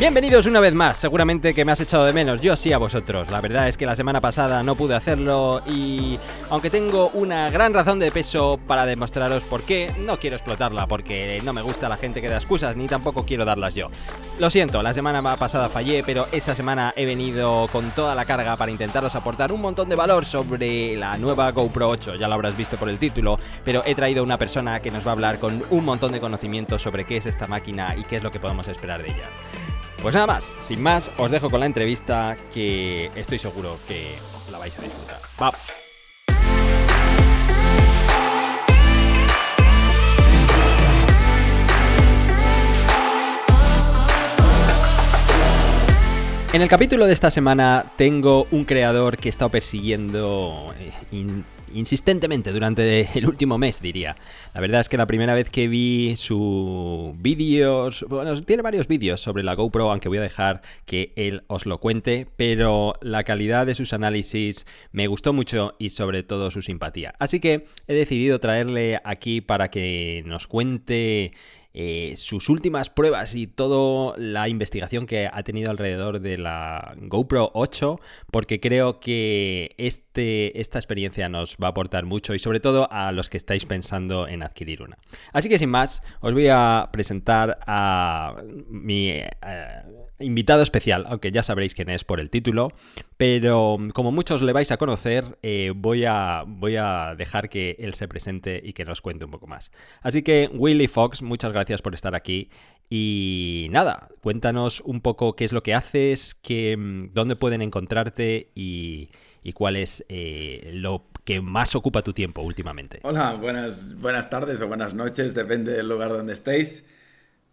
Bienvenidos una vez más, seguramente que me has echado de menos, yo sí a vosotros. La verdad es que la semana pasada no pude hacerlo y aunque tengo una gran razón de peso para demostraros por qué, no quiero explotarla porque no me gusta la gente que da excusas ni tampoco quiero darlas yo. Lo siento, la semana pasada fallé, pero esta semana he venido con toda la carga para intentaros aportar un montón de valor sobre la nueva GoPro 8, ya lo habrás visto por el título, pero he traído una persona que nos va a hablar con un montón de conocimiento sobre qué es esta máquina y qué es lo que podemos esperar de ella. Pues nada más, sin más, os dejo con la entrevista que estoy seguro que la vais a disfrutar. ¡Vamos! En el capítulo de esta semana tengo un creador que he estado persiguiendo eh, insistentemente durante el último mes, diría. La verdad es que la primera vez que vi su vídeos, bueno, tiene varios vídeos sobre la GoPro, aunque voy a dejar que él os lo cuente, pero la calidad de sus análisis me gustó mucho y sobre todo su simpatía. Así que he decidido traerle aquí para que nos cuente eh, sus últimas pruebas y toda la investigación que ha tenido alrededor de la GoPro 8, porque creo que este, esta experiencia nos va a aportar mucho y sobre todo a los que estáis pensando en adquirir una. Así que sin más, os voy a presentar a mi... Eh, invitado especial, aunque ya sabréis quién es por el título, pero como muchos le vais a conocer, eh, voy, a, voy a dejar que él se presente y que nos cuente un poco más. Así que, Willy Fox, muchas gracias por estar aquí. Y nada, cuéntanos un poco qué es lo que haces, mm, dónde pueden encontrarte y, cuál es eh, lo que más ocupa tu tiempo últimamente. Hola, buenas, buenas tardes o buenas noches, depende del lugar donde estéis.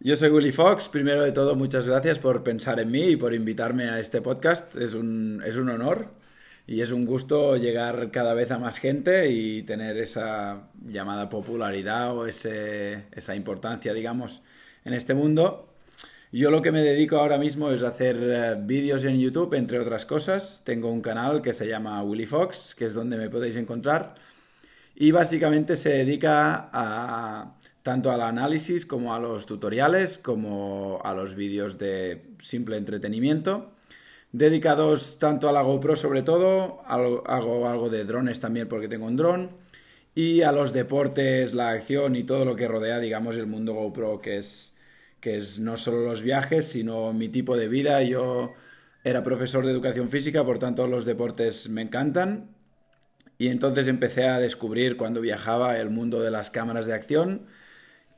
Yo soy Willy Fox. Primero de todo, muchas gracias por pensar en mí y por invitarme a este podcast. Es un, es un honor y es un gusto llegar cada vez a más gente y tener esa llamada popularidad o ese, esa importancia, digamos, en este mundo. Yo lo que me dedico ahora mismo es hacer eh, vídeos en YouTube, entre otras cosas. Tengo un canal que se llama Willy Fox, que es donde me podéis encontrar. Y básicamente se dedica a tanto al análisis como a los tutoriales, como a los vídeos de simple entretenimiento, dedicados tanto a la GoPro sobre todo, hago algo de drones también porque tengo un dron, y a los deportes, la acción y todo lo que rodea, digamos, el mundo GoPro, que es, que es no solo los viajes, sino mi tipo de vida. Yo era profesor de educación física, por tanto los deportes me encantan. Y entonces empecé a descubrir cuando viajaba el mundo de las cámaras de acción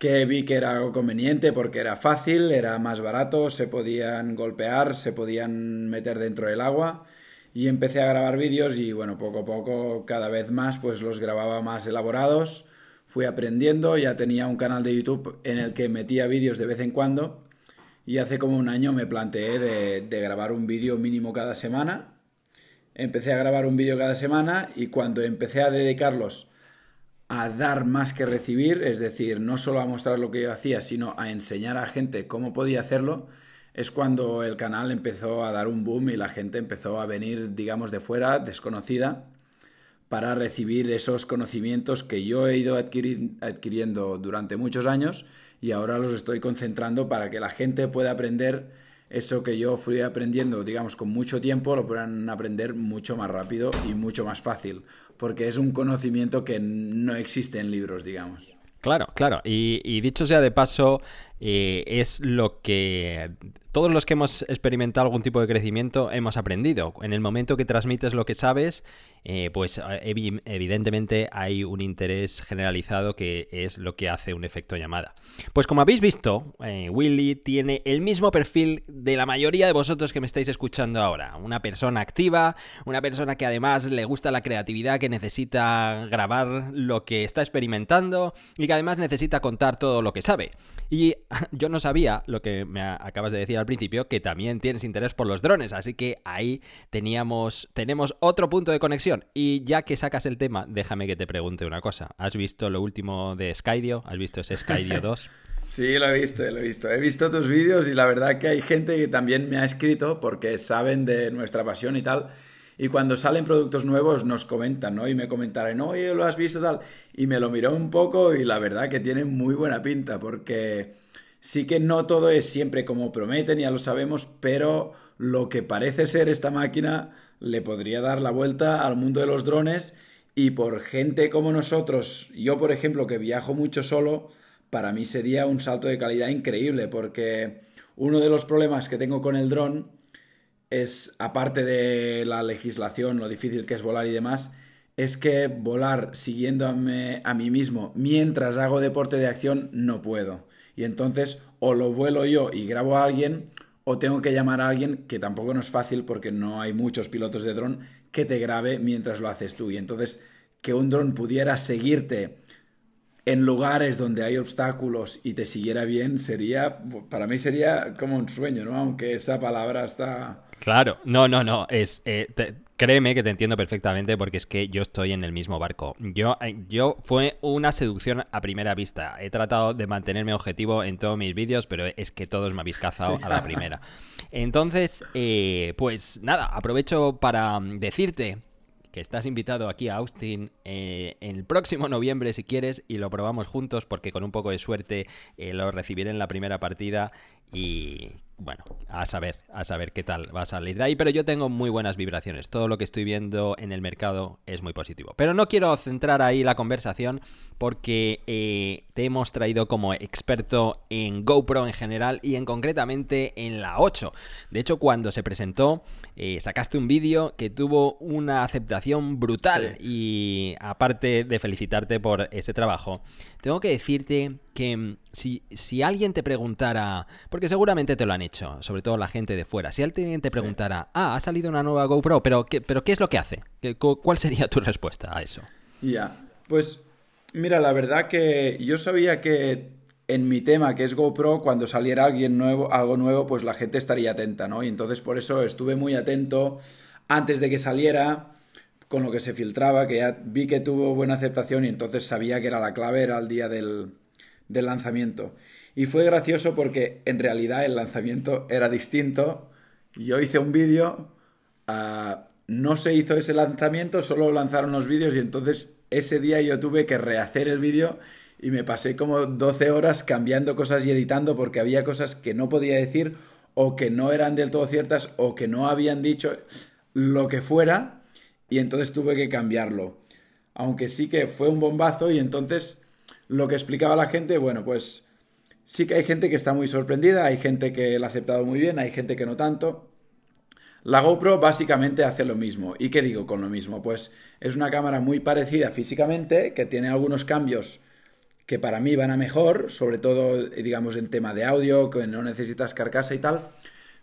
que vi que era conveniente porque era fácil, era más barato, se podían golpear, se podían meter dentro del agua. Y empecé a grabar vídeos y bueno, poco a poco, cada vez más, pues los grababa más elaborados, fui aprendiendo, ya tenía un canal de YouTube en el que metía vídeos de vez en cuando. Y hace como un año me planteé de, de grabar un vídeo mínimo cada semana. Empecé a grabar un vídeo cada semana y cuando empecé a dedicarlos a dar más que recibir, es decir, no solo a mostrar lo que yo hacía, sino a enseñar a gente cómo podía hacerlo, es cuando el canal empezó a dar un boom y la gente empezó a venir, digamos, de fuera, desconocida, para recibir esos conocimientos que yo he ido adquiriendo durante muchos años y ahora los estoy concentrando para que la gente pueda aprender eso que yo fui aprendiendo, digamos, con mucho tiempo, lo puedan aprender mucho más rápido y mucho más fácil porque es un conocimiento que no existe en libros, digamos. Claro, claro. Y, dicho sea de paso, eh, es lo que todos los que hemos experimentado algún tipo de crecimiento hemos aprendido. En el momento que transmites lo que sabes, eh, pues eh, evidentemente hay un interés generalizado que es lo que hace un efecto llamada. Pues como habéis visto, Willy tiene el mismo perfil de la mayoría de vosotros que me estáis escuchando ahora. Una persona activa, una persona que además le gusta la creatividad, que necesita grabar lo que está experimentando y que además necesita contar todo lo que sabe. Y yo no sabía lo que me acabas de decir al principio, que también tienes interés por los drones, así que ahí teníamos, tenemos otro punto de conexión. Y ya que sacas el tema, déjame que te pregunte una cosa. ¿Has visto lo último de Skydio? ¿Has visto ese Skydio 2? Sí, lo he visto, lo he visto. He visto tus vídeos y la verdad que hay gente que también me ha escrito porque saben de nuestra pasión y tal y cuando salen productos nuevos nos comentan, ¿no? Y me comentarán, oye, lo has visto tal. Y me lo miró un poco y la verdad que tiene muy buena pinta porque Sí que no todo es siempre como prometen, ya lo sabemos, pero lo que parece ser esta máquina le podría dar la vuelta al mundo de los drones y por gente como nosotros, yo por ejemplo que viajo mucho solo, para mí sería un salto de calidad increíble porque uno de los problemas que tengo con el dron es, aparte de la legislación, lo difícil que es volar y demás, es que volar siguiéndome a mí mismo mientras hago deporte de acción no puedo. Y entonces o lo vuelo yo y grabo a alguien o tengo que llamar a alguien que tampoco no es fácil porque no hay muchos pilotos de dron que te grabe mientras lo haces tú. Y entonces que un dron pudiera seguirte en lugares donde hay obstáculos y te siguiera bien sería, para mí sería como un sueño, ¿no? Aunque esa palabra está... Claro, no, no, no, es... Eh, créeme que te entiendo perfectamente porque es que yo estoy en el mismo barco. Yo, eh, yo fue una seducción a primera vista. He tratado de mantenerme objetivo en todos mis vídeos, pero es que todos me habéis cazado a la primera. Entonces, eh, pues nada, aprovecho para decirte que estás invitado aquí a Austin eh, el próximo noviembre si quieres y lo probamos juntos porque con un poco de suerte eh, lo recibiré en la primera partida y bueno, a saber, a saber qué tal va a salir de ahí, pero yo tengo muy buenas vibraciones. Todo lo que estoy viendo en el mercado es muy positivo. Pero no quiero centrar ahí la conversación porque eh, te hemos traído como experto en GoPro en general y en concretamente en la 8. De hecho, cuando se presentó, eh, sacaste un vídeo que tuvo una aceptación brutal y aparte de felicitarte por ese trabajo, tengo que decirte que mm, si, si, alguien te preguntara, porque seguramente te lo han hecho, sobre todo la gente de fuera, si alguien te preguntara, ah, ha salido una nueva GoPro, pero ¿qué, pero ¿qué es lo que hace? ¿Cuál sería tu respuesta a eso? Ya, pues mira, la verdad que yo sabía que en mi tema, que es GoPro, cuando saliera alguien nuevo, algo nuevo, pues la gente estaría atenta, ¿no? Y entonces por eso estuve muy atento antes de que saliera con lo que se filtraba, que ya vi que tuvo buena aceptación y entonces sabía que era la clave, era el día del, lanzamiento. Y fue gracioso porque en realidad el lanzamiento era distinto. Yo hice un vídeo, ah, no se hizo ese lanzamiento, solo lanzaron los vídeos y entonces ese día yo tuve que rehacer el vídeo y me pasé como 12 horas cambiando cosas y editando porque había cosas que no podía decir o que no eran del todo ciertas o que no habían dicho lo que fuera y entonces tuve que cambiarlo. Aunque sí que fue un bombazo y entonces lo que explicaba la gente, bueno, pues sí que hay gente que está muy sorprendida, hay gente que lo ha aceptado muy bien, hay gente que no tanto. La GoPro básicamente hace lo mismo. ¿Y qué digo con lo mismo? Pues es una cámara muy parecida físicamente, que tiene algunos cambios que para mí van a mejor, sobre todo, digamos, en tema de audio, que no necesitas carcasa y tal,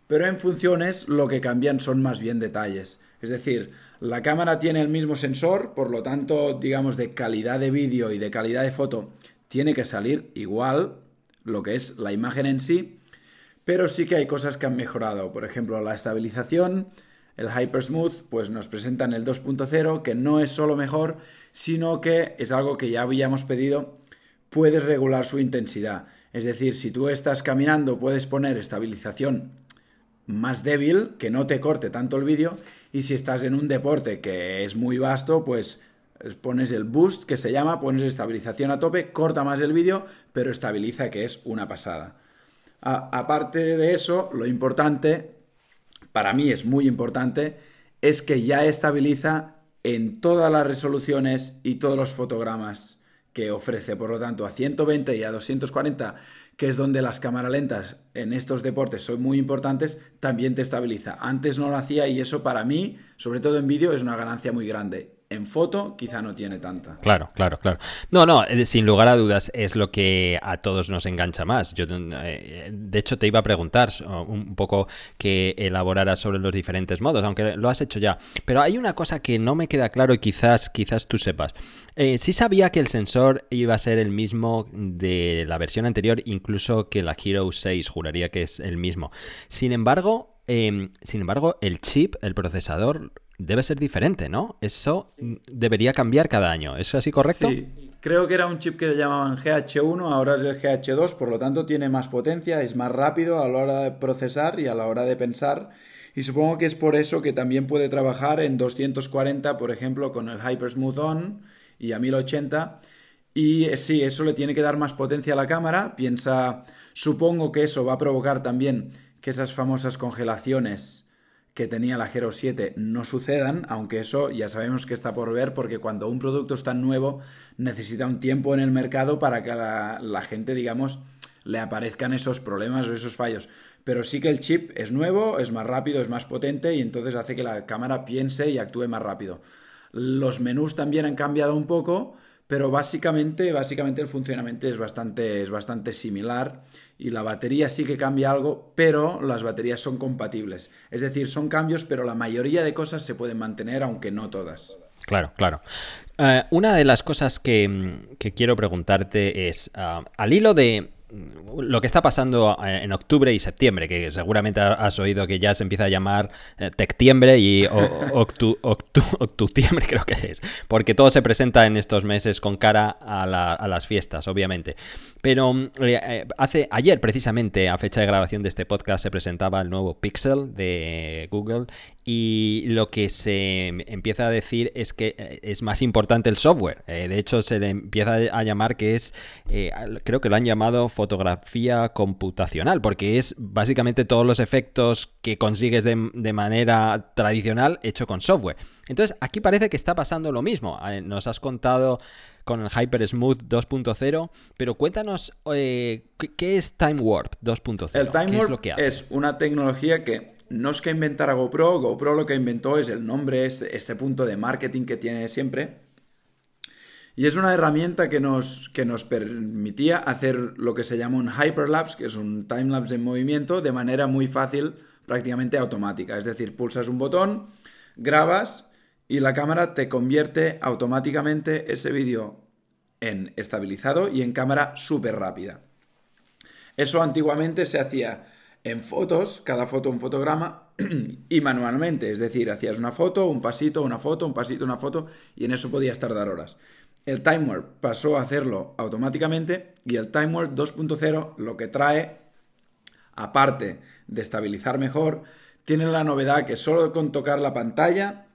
pero en funciones lo que cambian son más bien detalles. Es decir, la cámara tiene el mismo sensor, por lo tanto, digamos, de calidad de vídeo y de calidad de foto, tiene que salir igual lo que es la imagen en sí, pero sí que hay cosas que han mejorado. Por ejemplo, la estabilización, el Hypersmooth, pues nos presentan el 2.0, que no es solo mejor, sino que es algo que ya habíamos pedido, puedes regular su intensidad. Es decir, si tú estás caminando, puedes poner estabilización más débil, que no te corte tanto el vídeo, y si estás en un deporte que es muy vasto, pues pones el boost que se llama, pones estabilización a tope, corta más el vídeo, pero estabiliza que es una pasada. aparte de eso, lo importante, para mí es muy importante, es que ya estabiliza en todas las resoluciones y todos los fotogramas que ofrece. Por lo tanto, a 120 y a 240 que es donde las cámaras lentas en estos deportes son muy importantes, también te estabiliza. Antes no lo hacía y eso para mí, sobre todo en vídeo, es una ganancia muy grande en foto quizá no tiene tanta. Claro, claro, claro. No, no, eh, sin lugar a dudas es lo que a todos nos engancha más. Yo, eh, de hecho, te iba a preguntar un poco que elaboraras sobre los diferentes modos, aunque lo has hecho ya. Pero hay una cosa que no me queda claro y quizás, quizás tú sepas. Eh, sí sabía que el sensor iba a ser el mismo de la versión anterior, incluso que la Hero 6, juraría que es el mismo. Sin embargo, em, sin embargo, el chip, el procesador, debe ser diferente, ¿no? Eso debería cambiar cada año. ¿Es así correcto? Sí, creo que era un chip que llamaban GH1, ahora es el GH2, por lo tanto tiene más potencia, es más rápido a la hora de procesar y a la hora de pensar. Y supongo que es por eso que también puede trabajar en 240, por ejemplo, con el Hypersmooth On y a 1080. Y eh, sí, eso le tiene que dar más potencia a la cámara. Piensa, supongo que eso va a provocar también que esas famosas congelaciones que tenía la Hero 7 no sucedan, aunque eso ya sabemos que está por ver porque cuando un producto es tan nuevo necesita un tiempo en el mercado para que la, la gente, digamos, le aparezcan esos problemas o esos fallos. Pero sí que el chip es nuevo, es más rápido, es más potente y entonces hace que la cámara piense y actúe más rápido. Los menús también han cambiado un poco, pero básicamente, básicamente el funcionamiento es bastante, es bastante similar y la batería sí que cambia algo, pero las baterías son compatibles. Es decir, son cambios, pero la mayoría de cosas se pueden mantener, aunque no todas. Claro, claro. Eh, una de las cosas que, quiero preguntarte es, ah, al hilo de, lo que está pasando eh, en octubre y septiembre, que seguramente has oído que ya se empieza a llamar eh, Tectiembre y Octutiembre creo que es, porque todo se presenta en estos meses con cara a, las fiestas, obviamente. Pero eh, hace ayer precisamente, a fecha de grabación de este podcast, se presentaba el nuevo Pixel de Google y lo que se empieza a decir es que es más importante el software. de hecho, se le empieza a llamar que es, creo que lo han llamado fotografía computacional, porque es básicamente todos los efectos que consigues de, manera tradicional hecho con software. Entonces, aquí parece que está pasando lo mismo. Eh, nos has contado con el Hyper Smooth 2.0, pero cuéntanos eh, ¿qué, es Time Warp 2.0. El Time Warp es, una tecnología que no es que inventara GoPro, GoPro lo que inventó es el nombre, este, este punto de marketing que tiene siempre y es una herramienta que nos, que nos permitía hacer lo que se llama un hyperlapse, que es un timelapse en movimiento, de manera muy fácil, prácticamente automática. Es decir, pulsas un botón, grabas y la cámara te convierte automáticamente ese vídeo en estabilizado y en cámara súper rápida. Eso antiguamente se hacía en fotos, cada foto un fotograma, y manualmente, es decir, hacías una foto, un pasito, una foto, un pasito, una foto, y en eso podías tardar horas. El Time pasó a hacerlo automáticamente y el Time 2.0 lo que trae, aparte de estabilizar mejor, tiene la novedad que solo con tocar la pantalla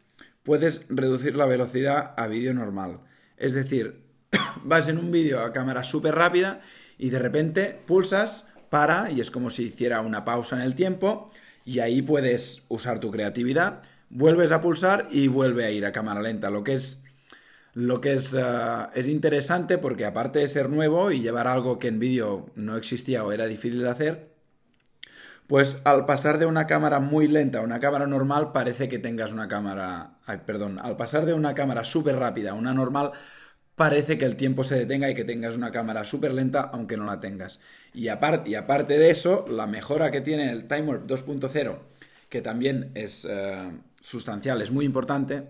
puedes reducir la velocidad a vídeo normal. Es decir, vas en un vídeo a cámara súper rápida y de repente pulsas, para y es como si hiciera una pausa en el tiempo y ahí puedes usar tu creatividad, vuelves a pulsar y vuelve a ir a cámara lenta, lo que es lo que es, eh, es interesante porque aparte de ser nuevo y llevar algo que en vídeo no existía o era difícil de hacer, pues al pasar de una cámara muy lenta a una cámara normal parece que tengas una cámara... perdón, al pasar de una cámara súper rápida a una normal parece que el tiempo se detenga y que tengas una cámara súper lenta aunque no la tengas. Y aparte, aparte de eso, la mejora que tiene el Time 2.0, que también es eh, sustancial, es muy importante,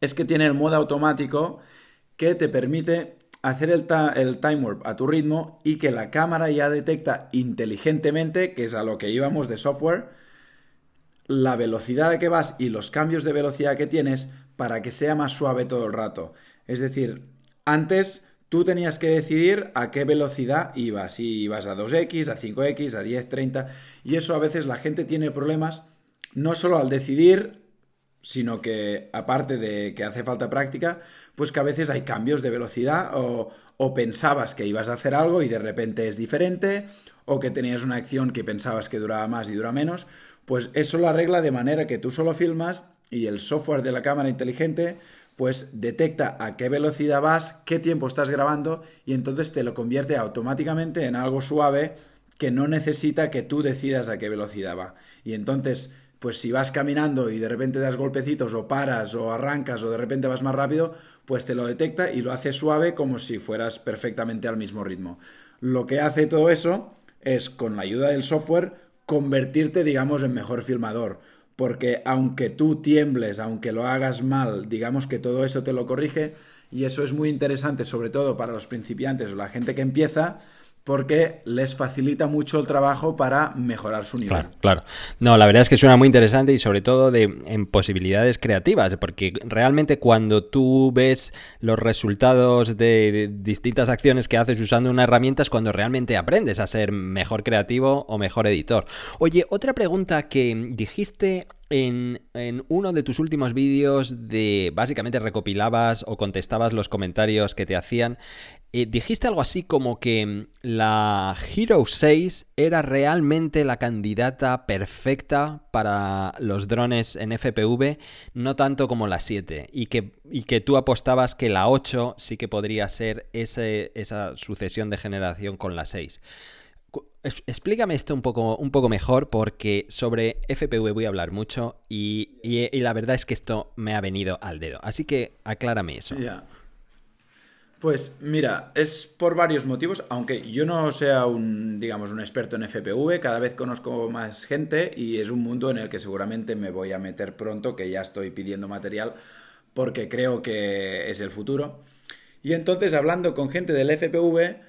es que tiene el modo automático que te permite hacer el, time warp a tu ritmo y que la cámara ya detecta inteligentemente, que es a lo que íbamos de software, la velocidad a que vas y los cambios de velocidad que tienes para que sea más suave todo el rato. Es decir, antes tú tenías que decidir a qué velocidad ibas, si ibas a 2x, a 5x, a 10, 30, y eso a veces la gente tiene problemas no solo al decidir sino que aparte de que hace falta práctica, pues que a veces hay cambios de velocidad o, pensabas que ibas a hacer algo y de repente es diferente, o que tenías una acción que pensabas que duraba más y dura menos, pues eso lo arregla de manera que tú solo filmas y el software de la cámara inteligente pues detecta a qué velocidad vas, qué tiempo estás grabando y entonces te lo convierte automáticamente en algo suave que no necesita que tú decidas a qué velocidad va. Y entonces pues si vas caminando y de repente das golpecitos o paras o arrancas o de repente vas más rápido, pues te lo detecta y lo hace suave como si fueras perfectamente al mismo ritmo. Lo que hace todo eso es, con la ayuda del software, convertirte, digamos, en mejor filmador. Porque aunque tú tiembles, aunque lo hagas mal, digamos que todo eso te lo corrige y eso es muy interesante, sobre todo para los principiantes o la gente que empieza, porque les facilita mucho el trabajo para mejorar su nivel. Claro, claro. No, la verdad es que suena muy interesante y sobre todo de, en posibilidades creativas, porque realmente cuando tú ves los resultados de, distintas acciones que haces usando una herramienta es cuando realmente aprendes a ser mejor creativo o mejor editor. Oye, otra pregunta que dijiste en, uno de tus últimos vídeos de básicamente recopilabas o contestabas los comentarios que te hacían, eh, dijiste algo así como que mm, la Hero 6 era realmente la candidata perfecta para los drones en FPV, no tanto como la 7, y que, y que tú apostabas que la 8 sí que podría ser esa sucesión de generación con la 6. Explícame esto un poco, un poco mejor porque sobre FPV voy a hablar mucho y, la verdad es que esto me ha venido al dedo. Así que aclárame eso. Pues mira, es por varios motivos, aunque yo no sea un, digamos, un experto en FPV, cada vez conozco más gente y es un mundo en el que seguramente me voy a meter pronto, que ya estoy pidiendo material porque creo que es el futuro. Y entonces hablando con gente del FPV,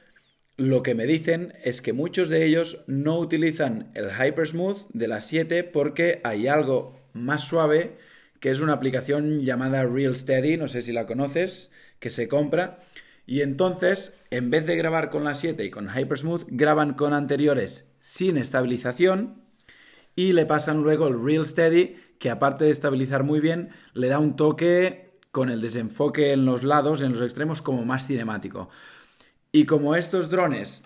lo que me dicen es que muchos de ellos no utilizan el Hypersmooth de la 7 porque hay algo más suave que es una aplicación llamada Real Steady, no sé si la conoces, que se compra. Y entonces, en vez de grabar con la 7 y con Hypersmooth, graban con anteriores sin estabilización y le pasan luego el Real Steady, que aparte de estabilizar muy bien, le da un toque con el desenfoque en los lados, en los extremos, como más cinemático. Y como estos drones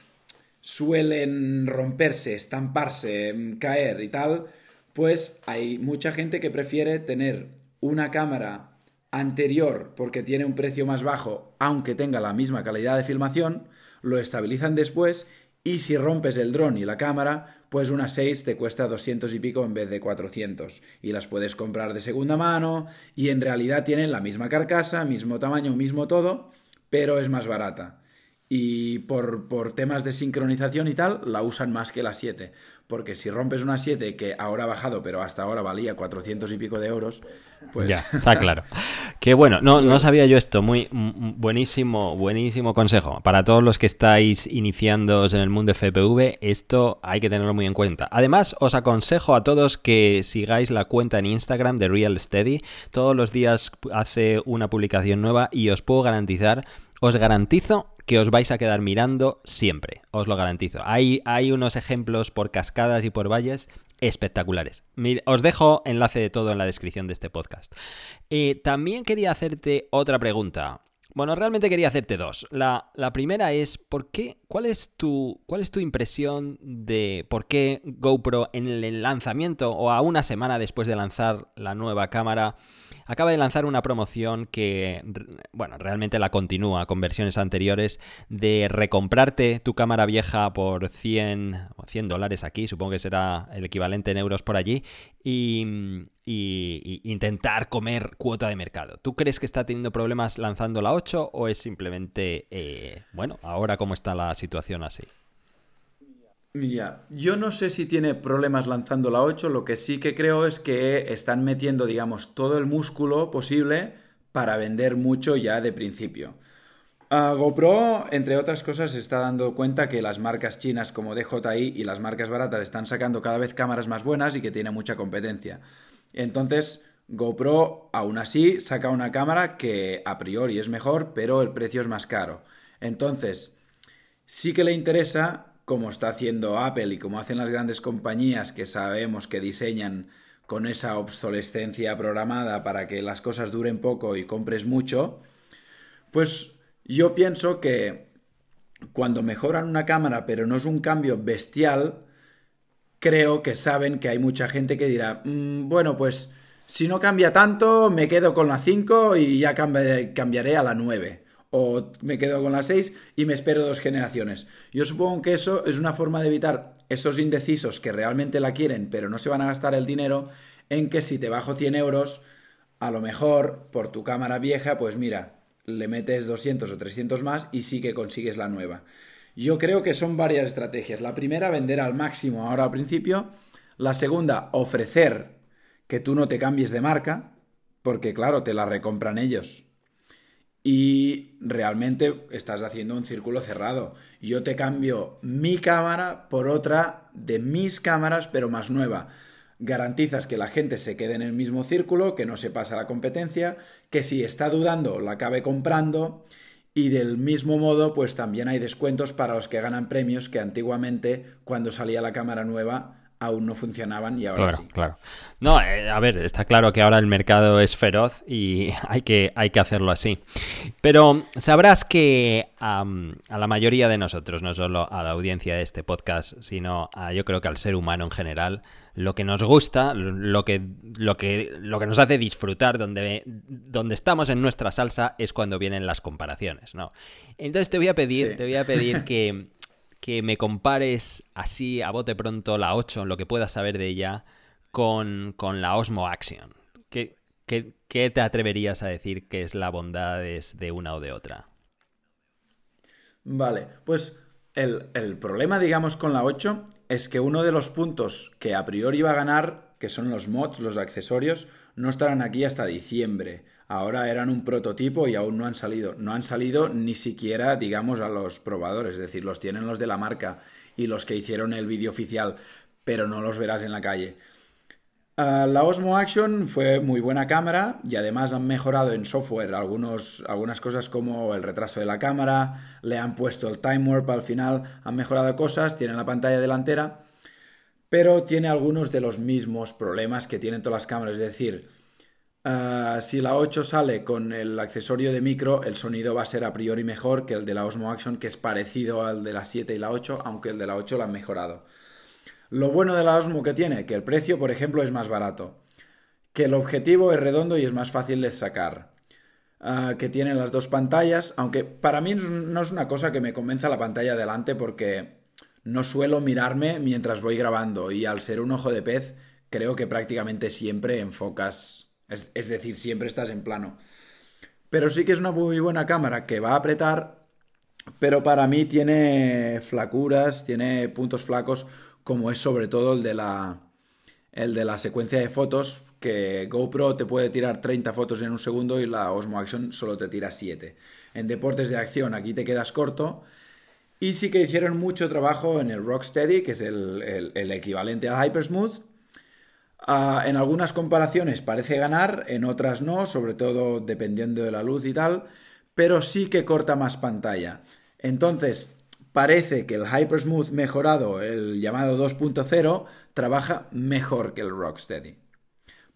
suelen romperse, estamparse, caer y tal, pues hay mucha gente que prefiere tener una cámara anterior porque tiene un precio más bajo, aunque tenga la misma calidad de filmación, lo estabilizan después y si rompes el dron y la cámara, pues una 6 te cuesta 200 y pico en vez de 400 y las puedes comprar de segunda mano y en realidad tienen la misma carcasa, mismo tamaño, mismo todo, pero es más barata y por, por, temas de sincronización y tal, la usan más que la 7. Porque si rompes una 7 que ahora ha bajado, pero hasta ahora valía 400 y pico de euros, pues... Ya, está claro. Que bueno, no, no sabía yo esto. Muy buenísimo, buenísimo consejo. Para todos los que estáis iniciando en el mundo FPV, esto hay que tenerlo muy en cuenta. Además, os aconsejo a todos que sigáis la cuenta en Instagram de Real Steady. Todos los días hace una publicación nueva y os puedo garantizar os garantizo que os vais a quedar mirando siempre, os lo garantizo. Hay, hay unos ejemplos por cascadas y por valles espectaculares. os dejo enlace de todo en la descripción de este podcast. Eh, también quería hacerte otra pregunta. Bueno, realmente quería hacerte dos. La, la, primera es, ¿por qué? ¿Cuál es, tu, ¿Cuál es tu impresión de por qué GoPro en el lanzamiento o a una semana después de lanzar la nueva cámara acaba de lanzar una promoción que, bueno, realmente la continúa con versiones anteriores de recomprarte tu cámara vieja por 100, 100 dólares aquí, supongo que será el equivalente en euros por allí, y, intentar comer cuota de mercado. ¿Tú crees que está teniendo problemas lanzando la 8 o es simplemente, eh, bueno, ahora cómo está la situación así? Ya, yo no sé si tiene problemas lanzando la 8, lo que sí que creo es que están metiendo, digamos, todo el músculo posible para vender mucho ya de principio. GoPro, entre otras cosas, se está dando cuenta que las marcas chinas como DJI y las marcas baratas están sacando cada vez cámaras más buenas y que tiene mucha competencia. Entonces, GoPro, aún así, saca una cámara que a priori es mejor, pero el precio es más caro. Entonces, sí que le interesa como está haciendo Apple y como hacen las grandes compañías que sabemos que diseñan con esa obsolescencia programada para que las cosas duren poco y compres mucho, pues yo pienso que cuando mejoran una cámara pero no es un cambio bestial, creo que saben que hay mucha gente que dirá, mm, bueno, pues si no cambia tanto, me quedo con la 5 y ya cambiaré, a la 9 o me quedo con la 6 y me espero dos generaciones. Yo supongo que eso es una forma de evitar esos indecisos que realmente la quieren pero no se van a gastar el dinero en que si te bajo 100 euros, a lo mejor por tu cámara vieja, pues mira, le metes 200 o 300 más y sí que consigues la nueva. Yo creo que son varias estrategias. La primera, vender al máximo ahora al principio. La segunda, ofrecer que tú no te cambies de marca, porque claro, te la recompran ellos y realmente estás haciendo un círculo cerrado. Yo te cambio mi cámara por otra de mis cámaras, pero más nueva. Garantizas que la gente se quede en el mismo círculo, que no se pasa la competencia, que si está dudando la acabe comprando y del mismo modo pues también hay descuentos para los que ganan premios que antiguamente cuando salía la cámara nueva aún no funcionaban y ahora sí. Claro. No, eh, a ver, está claro que ahora el mercado es feroz y hay que, hay que hacerlo así. Pero sabrás que a la mayoría de nosotros, no solo a la audiencia de este podcast, sino a, yo creo que al ser humano en general, lo que nos gusta, lo que, lo que, lo que nos hace disfrutar, donde, donde estamos en nuestra salsa, es cuando vienen las comparaciones, ¿no? Entonces te voy a pedir, te voy a pedir que que me compares así a bote pronto la 8, lo que puedas saber de ella, con, la Osmo Action. ¿Qué, ¿Qué, te atreverías a decir que es la bondad de una o de otra? Vale, pues el, el, problema, digamos, con la 8 es que uno de los puntos que a priori va a ganar, que son los mods, los accesorios, no estarán aquí hasta diciembre. Ahora eran un prototipo y aún no han salido. No han salido ni siquiera, digamos, a los probadores. Es decir, los tienen los de la marca y los que hicieron el vídeo oficial, pero no los verás en la calle. Ah, la Osmo Action fue muy buena cámara y además han mejorado en software algunos, algunas cosas como el retraso de la cámara, le han puesto el time warp al final, han mejorado cosas, tienen la pantalla delantera, pero tiene algunos de los mismos problemas que tienen todas las cámaras, es decir, Ah, si la 8 sale con el accesorio de micro, el sonido va a ser a priori mejor que el de la Osmo Action, que es parecido al de la 7 y la 8, aunque el de la 8 lo han mejorado. Lo bueno de la Osmo que tiene, que el precio, por ejemplo, es más barato, que el objetivo es redondo y es más fácil de sacar, ah, que tiene las dos pantallas, aunque para mí no es una cosa que me convenza la pantalla delante porque no suelo mirarme mientras voy grabando y al ser un ojo de pez, creo que prácticamente siempre enfocas es, decir, siempre estás en plano. Pero sí que es una muy buena cámara que va a apretar, pero para mí tiene flacuras, tiene puntos flacos, como es sobre todo el de la, el de la secuencia de fotos, que GoPro te puede tirar 30 fotos en un segundo y la Osmo Action solo te tira 7. En deportes de acción aquí te quedas corto. Y sí que hicieron mucho trabajo en el Rocksteady, que es el, el, equivalente al Hypersmooth, Ah, en algunas comparaciones parece ganar, en otras no, sobre todo dependiendo de la luz y tal, pero sí que corta más pantalla. Entonces, parece que el Hypersmooth mejorado, el llamado 2.0, trabaja mejor que el Rocksteady.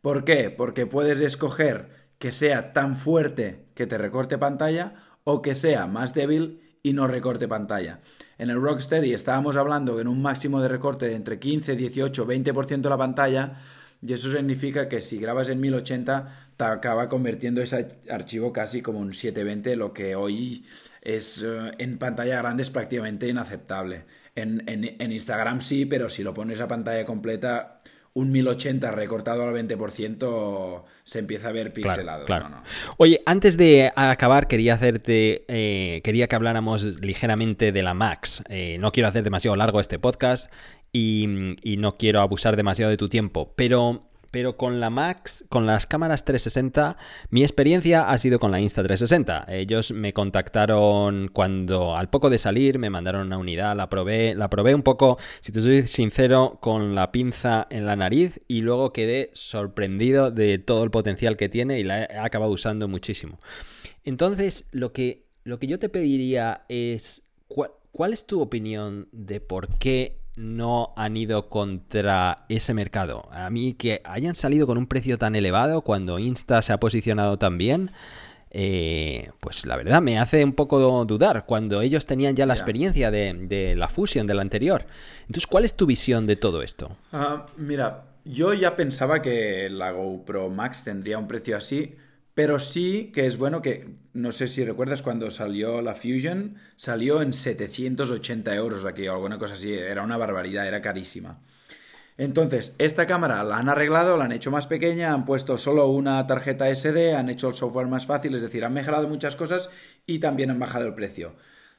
¿Por qué? Porque puedes escoger que sea tan fuerte que te recorte pantalla o que sea más débil y no recorte pantalla. En el Rocksteady estábamos hablando en un máximo de recorte de entre 15, 18, 20% de la pantalla y eso significa que si grabas en 1080 te acaba convirtiendo ese archivo casi como un 720, lo que hoy es eh, en pantalla grande es prácticamente inaceptable. En, en, Instagram sí, pero si lo pones a pantalla completa, un 1080 recortado al 20% se empieza a ver pixelado. Oye, antes de acabar, quería hacerte. Eh, quería que habláramos ligeramente de la Max. Eh, no quiero hacer demasiado largo este podcast y, no quiero abusar demasiado de tu tiempo, pero pero con la Max, con las cámaras 360, mi experiencia ha sido con la Insta360. Ellos me contactaron cuando al poco de salir me mandaron una unidad, la probé, la probé un poco, si te soy sincero, con la pinza en la nariz y luego quedé sorprendido de todo el potencial que tiene y la he acabado usando muchísimo. Entonces, lo que, lo que yo te pediría es, ¿cuál es tu opinión de por qué no han ido contra ese mercado. A mí que hayan salido con un precio tan elevado cuando Insta se ha posicionado tan bien, eh, pues la verdad me hace un poco dudar cuando ellos tenían ya la experiencia de, la fusión del anterior. Entonces, ¿cuál es tu visión de todo esto? Ah, mira, yo ya pensaba que la GoPro Max tendría un precio así pero sí que es bueno que, no sé si recuerdas cuando salió la Fusion, salió en 780 euros aquí o alguna cosa así, era una barbaridad, era carísima. Entonces, esta cámara la han arreglado, la han hecho más pequeña, han puesto solo una tarjeta SD, han hecho el software más fácil, es decir, han mejorado muchas cosas y también han bajado el precio.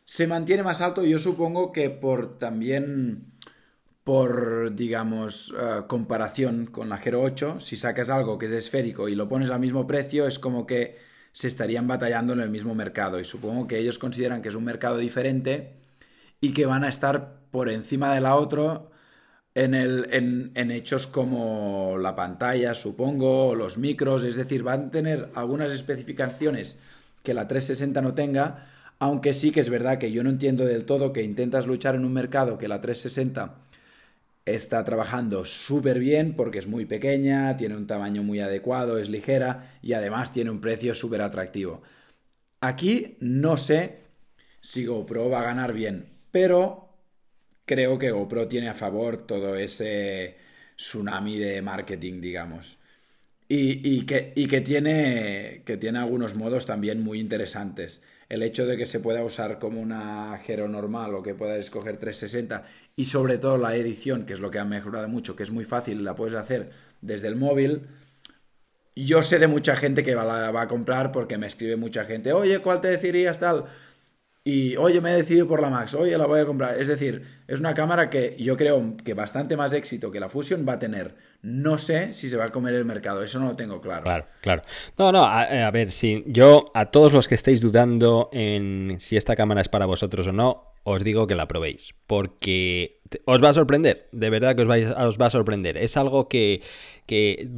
Se mantiene más alto, yo supongo que por también por, digamos, eh, comparación con la Gero 8, si sacas algo que es esférico y lo pones al mismo precio, es como que se estarían batallando en el mismo mercado. Y supongo que ellos consideran que es un mercado diferente y que van a estar por encima de la otra en, en, en hechos como la pantalla, supongo, o los micros. Es decir, van a tener algunas especificaciones que la 360 no tenga. Aunque sí que es verdad que yo no entiendo del todo que intentas luchar en un mercado que la 360 está trabajando súper bien porque es muy pequeña, tiene un tamaño muy adecuado, es ligera y además tiene un precio súper atractivo. Aquí no sé si GoPro va a ganar bien, pero creo que GoPro tiene a favor todo ese tsunami de marketing, digamos. Y, que, que, tiene, que tiene algunos modos también muy interesantes el hecho de que se pueda usar como una Gero normal o que puedas escoger 360 y sobre todo la edición, que es lo que ha mejorado mucho, que es muy fácil, la puedes hacer desde el móvil. Yo sé de mucha gente que la va a comprar porque me escribe mucha gente, oye, ¿cuál te decirías tal? Y, oye, me he decidido por la Max, oye, la voy a comprar. Es decir, es una cámara que yo creo que bastante más éxito que la Fusion va a tener. No sé si se va a comer el mercado, eso no lo tengo claro. Claro, claro. No, no, a, a ver, si yo, a todos los que estéis dudando en si esta cámara es para vosotros o no, os digo que la probéis, porque os va a sorprender, de verdad que os, va a sorprender. Es algo que,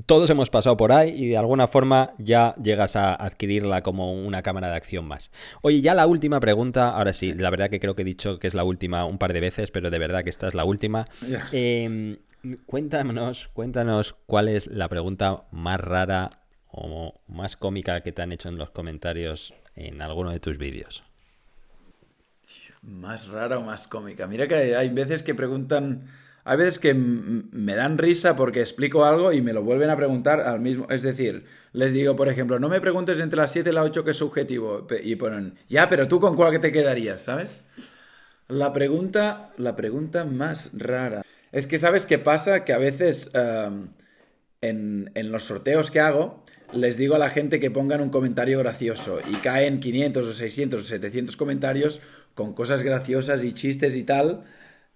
todos hemos pasado por ahí y de alguna forma ya llegas a adquirirla como una cámara de acción más. Oye, ya la última pregunta, ahora sí, la verdad que creo que he dicho que es la última un par de veces, pero de verdad que esta es la última. Em, cuéntanos, cuéntanos cuál es la pregunta más rara o más cómica que te han hecho en los comentarios en alguno de tus vídeos. Más rara o más cómica. Mira que hay veces que preguntan. Hay veces que me dan risa porque explico algo y me lo vuelven a preguntar al mismo. Es decir, les digo, por ejemplo, no me preguntes entre las 7 y las 8 que es subjetivo. Y ponen, ya, pero tú con cuál que te quedarías, ¿sabes? La pregunta, la pregunta más rara. Es que, ¿sabes qué pasa? Que a veces en, en los sorteos que hago, les digo a la gente que pongan un comentario gracioso y caen 500 o 600 o 700 comentarios con cosas graciosas y chistes y tal.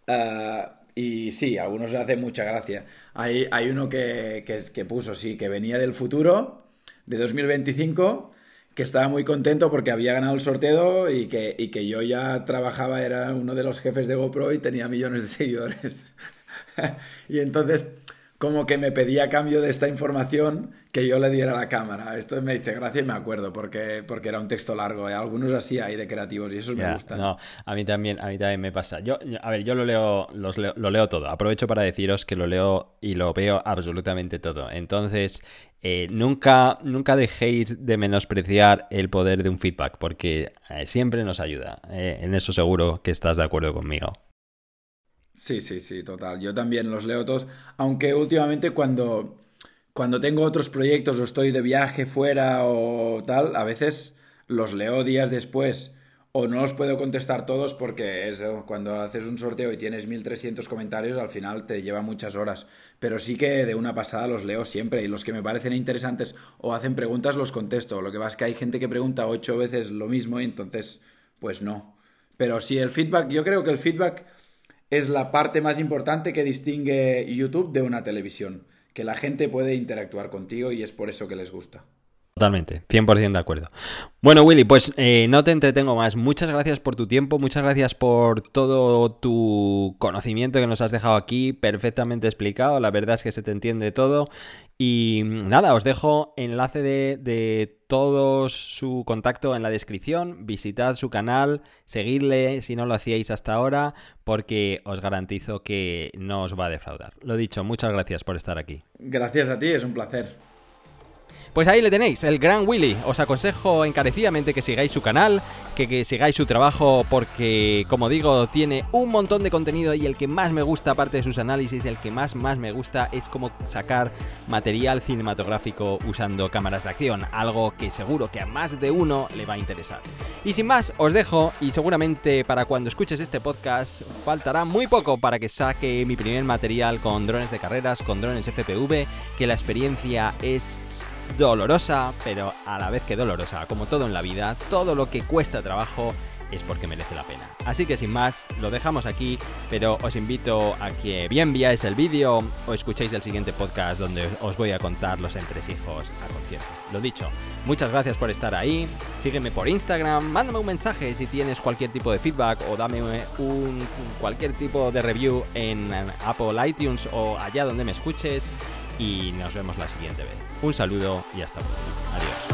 Ah, y sí, a algunos les hace mucha gracia. Hay, hay uno que, que, puso, sí, que venía del futuro, de 2025, que estaba muy contento porque había ganado el sorteo y que, y que yo ya trabajaba, era uno de los jefes de GoPro y tenía millones de seguidores. y entonces como que me pedía a cambio de esta información que yo le diera a la cámara. Esto me dice gracias y me acuerdo porque, porque era un texto largo. ¿eh? Algunos así hay de creativos y esos me gustan. No, a mí también, a mí también me pasa. Yo, a ver, yo lo leo, lo leo todo. Aprovecho para deciros que lo leo y lo veo absolutamente todo. Entonces, eh, nunca, nunca dejéis de menospreciar el poder de un feedback porque eh, siempre nos ayuda. en eso seguro que estás de acuerdo conmigo. Sí, sí, sí, total. Yo también los leo todos, aunque últimamente cuando, cuando tengo otros proyectos o estoy de viaje fuera o tal, a veces los leo días después o no los puedo contestar todos porque es, cuando haces un sorteo y tienes 1300 comentarios al final te lleva muchas horas, pero sí que de una pasada los leo siempre y los que me parecen interesantes o hacen preguntas los contesto. Lo que pasa es que hay gente que pregunta ocho veces lo mismo y entonces pues no. Pero sí, el feedback, yo creo que el feedback es la parte más importante que distingue YouTube de una televisión, que la gente puede interactuar contigo y es por eso que les gusta. Totalmente, 100% de acuerdo. Bueno, Willy, pues eh, no te entretengo más. Muchas gracias por tu tiempo, muchas gracias por todo tu conocimiento que nos has dejado aquí, perfectamente explicado. La verdad es que se te entiende todo. Y nada, os dejo enlace de, de todo su contacto en la descripción. Visitad su canal, seguidle si no lo hacíais hasta ahora, porque os garantizo que no os va a defraudar. Lo dicho, muchas gracias por estar aquí. Gracias a ti, es un placer. Pues ahí le tenéis, el gran Willy. Os aconsejo encarecidamente que sigáis su canal, que, sigáis su trabajo porque, como digo, tiene un montón de contenido y el que más me gusta, aparte de sus análisis, el que más más me gusta es cómo sacar material cinematográfico usando cámaras de acción, algo que seguro que a más de uno le va a interesar. Y sin más, os dejo y seguramente para cuando escuches este podcast faltará muy poco para que saque mi primer material con drones de carreras, con drones FPV, que la experiencia es dolorosa, pero a la vez que dolorosa, como todo en la vida, todo lo que cuesta trabajo es porque merece la pena. Así que sin más, lo dejamos aquí, pero os invito a que bien enviáis el vídeo o escuchéis el siguiente podcast donde os voy a contar los entresijos a concierto. Lo dicho, muchas gracias por estar ahí, sígueme por Instagram, mándame un mensaje si tienes cualquier tipo de feedback o dame un, cualquier tipo de review en Apple iTunes o allá donde me escuches y nos vemos la siguiente vez. Un saludo y hasta luego. Adiós.